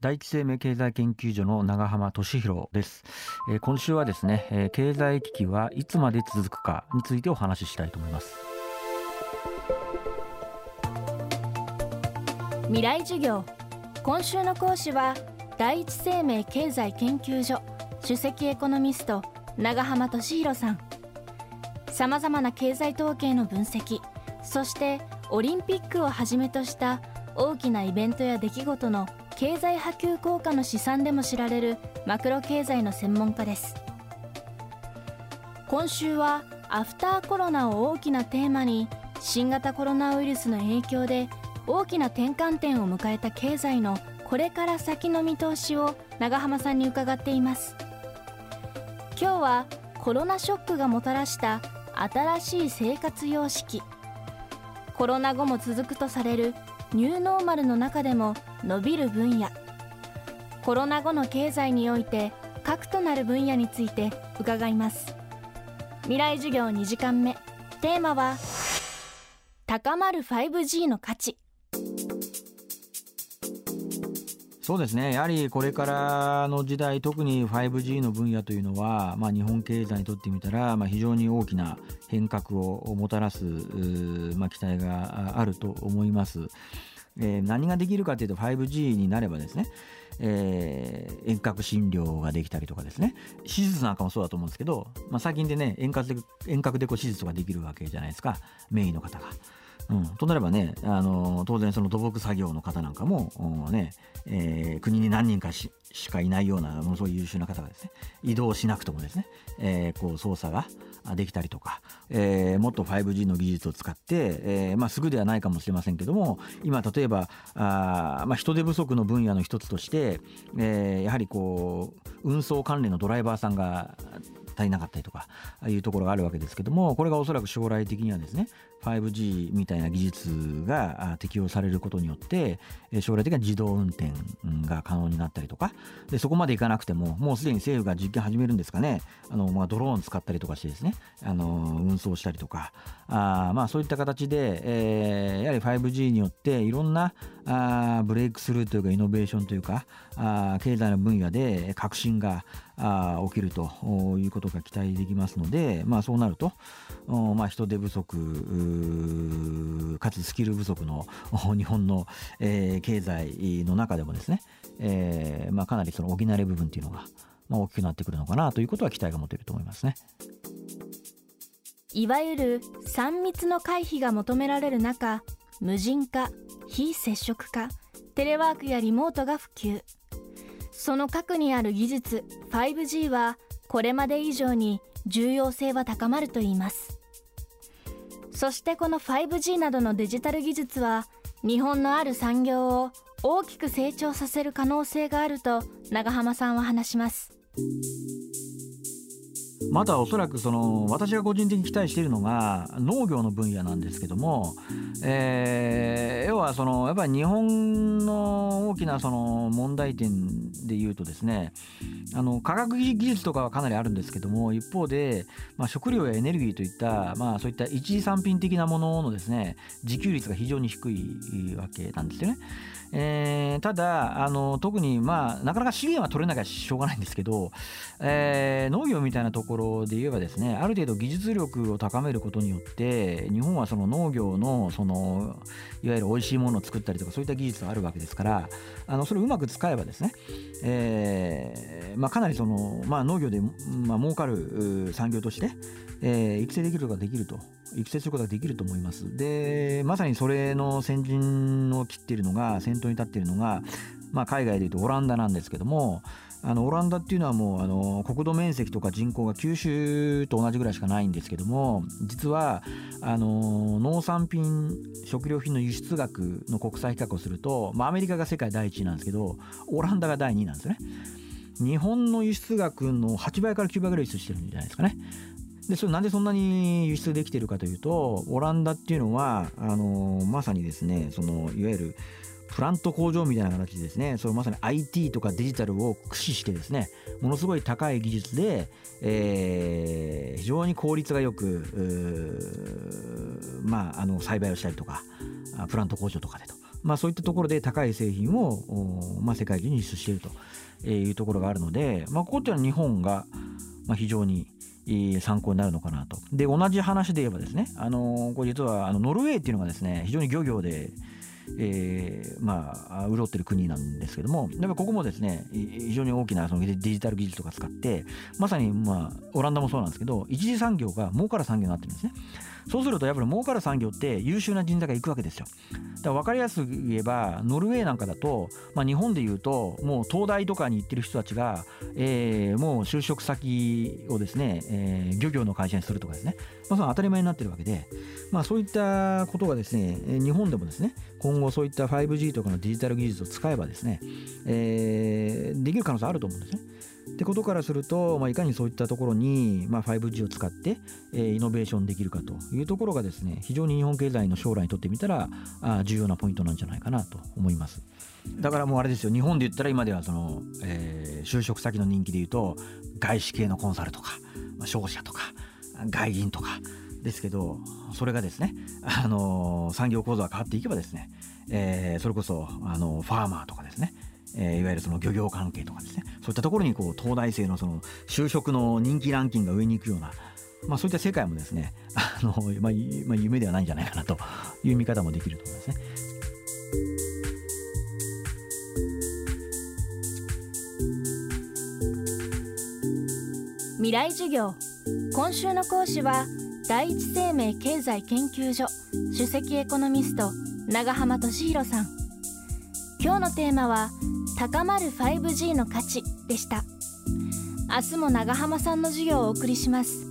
第一生命経済研究所の長浜俊弘です、えー、今週はですね、えー、経済危機はいつまで続くかについてお話ししたいと思います。未来授業。今週の講師は第一生命経済研究所首席エコノミスト長浜俊弘さん。さまざまな経済統計の分析そしてオリンピックをはじめとした大きなイベントや出来事の経済波及効果の試算でも知られるマクロ経済の専門家です。今週はアフターコロナを大きなテーマに新型コロナウイルスの影響で大きな転換点を迎えた経済のこれから先の見通しを長浜さんに伺っています。今日はコロナショックがもたらした新しい生活様式。コロナ後も続くとされるニューノーマルの中でも伸びる分野。コロナ後の経済において核となる分野について伺います。未来授業2時間目。テーマは高まる 5G の価値。そうですねやはりこれからの時代特に 5G の分野というのは、まあ、日本経済にとってみたら、まあ、非常に大きな変革をもたらす、まあ、期待があると思います。えー、何ができるかというと 5G になればですね、えー、遠隔診療ができたりとかですね手術なんかもそうだと思うんですけど、まあ、最近でね遠隔で遠隔でこう手術ができるわけじゃないですかメインの方が。うん、となればね、あの当然その土木作業の方なんかも、ねえー、国に何人かしかいないようなものすごい優秀な方がですね移動しなくともですね、えー、こう操作ができたりとか、えー、もっと 5G の技術を使って、えーまあ、すぐではないかもしれませんけども今例えばあ、まあ、人手不足の分野の一つとして、えー、やはりこう運送関連のドライバーさんが足りなかったりとかいうところがあるわけですけどもこれがおそらく将来的にはですね 5G みたいな技術が適用されることによって将来的には自動運転が可能になったりとかでそこまでいかなくてももうすでに政府が実験始めるんですかね。あの、まあ、ドローン使ったりとかしてですねあの運送したりとかあまあそういった形で、えー、やはり 5G によっていろんなあブレイクスルーというかイノベーションというかあ経済の分野で革新があ起きるということが期待できますので、まあ、そうなると、まあ、人手不足かつスキル不足の 日本の、えー、経済の中でもですね、えーまあ、かなりその補える部分っていうのが、まあ、大きくなってくるのかなということは期待が持てると思いますね。いわゆる3密の回避が求められる中無人化非接触化テレワークやリモートが普及その核にある技術 5G はこれまで以上に重要性は高まるといいますそしてこの 5G などのデジタル技術は日本のある産業を大きく成長させる可能性があると長濱さんは話します。またおそらくその私が個人的に期待しているのが農業の分野なんですけども、えー、要はそのやっぱり日本の大きなその問題点でいうとですねあの科学技術とかはかなりあるんですけども一方で、まあ、食料やエネルギーといった、まあ、そういった一次産品的なもののですね自給率が非常に低いわけなんですよね。えー、ただあの特にまあなかなか資源は取れなきゃしょうがないんですけど、えー、農業みたいなところで言えばですねある程度技術力を高めることによって日本はその農業のそのいわゆる美味しいものを作ったりとかそういった技術があるわけですからあのそれをうまく使えばですね、えーまあ、かなりその、まあ、農業で、まあ儲かる産業として、えー、育成できることができると育成することができると思います。でまさにそれの先陣を切っているのが先頭に立っているのが、まあ、海外でいうとオランダなんですけどもあのオランダっていうのはもうあの国土面積とか人口が九州と同じぐらいしかないんですけども実はあの農産品食料品の輸出額の国際比較をすると、まあ、アメリカが世界第1位なんですけどオランダが第2位なんですよね。日本の輸出額の8倍から9倍ぐらい輸出してるんじゃないですかね。でそれなんでそんなに輸出できてるかというとオランダっていうのはあのまさにですねそのいわゆるプラント工場みたいな形でですねそれまさに IT とかデジタルを駆使してですねものすごい高い技術で、えー、非常に効率がよくまああの栽培をしたりとかプラント工場とかでと。まあ、そういったところで高い製品を、まあ、世界中に輸出しているというところがあるので、まあ、ここっていうのは日本がま非常に参考になるのかなと。で同じ話で言えばですね、あのこれ実はあのノルウェーっていうのがですね非常に漁業でえー、まあ潤ってる国なんですけどもやっぱここもですね非常に大きなそのデジタル技術とか使ってまさにまあオランダもそうなんですけど一次産業が儲かる産業になってるんですね。そうするとやっぱり儲かる産業って優秀な人材が行くわけですよ。だから分かりやすく言えばノルウェーなんかだと、まあ、日本でいうともう東大とかに行ってる人たちが、えー、もう就職先をですね、えー、漁業の会社にするとかですね、まあ、その当たり前になってるわけで、まあ、そういったことがですね日本でもですね今後後そういった 5G とかのデジタル技術を使えばですね、えー、できる可能性あると思うんですね。ってことからすると、まあ、いかにそういったところに、まあ、5G を使って、えー、イノベーションできるかというところがですね非常に日本経済の将来にとってみたらあ重要なポイントなんじゃないかなと思います。だからもうあれですよ日本で言ったら今ではその、えー、就職先の人気で言うと外資系のコンサルとか、まあ、商社とか外銀とかですけどそれがですね、あのー、産業構造が変わっていけばですね、えー、それこそ、あの、ファーマーとかですね。えー、いわゆるその漁業関係とかですね。そういったところにこう東大生のその就職の人気ランキングが上に行くような、まあ、そういった世界もですねあの、まあ、まあ、夢ではないんじゃないかなという見方もできると思いますね。未来授業。今週の講師は第一生命経済研究所首席エコノミスト長浜俊弘さん。今日のテーマは高まる 5G の価値でした。明日も長浜さんの授業をお送りします。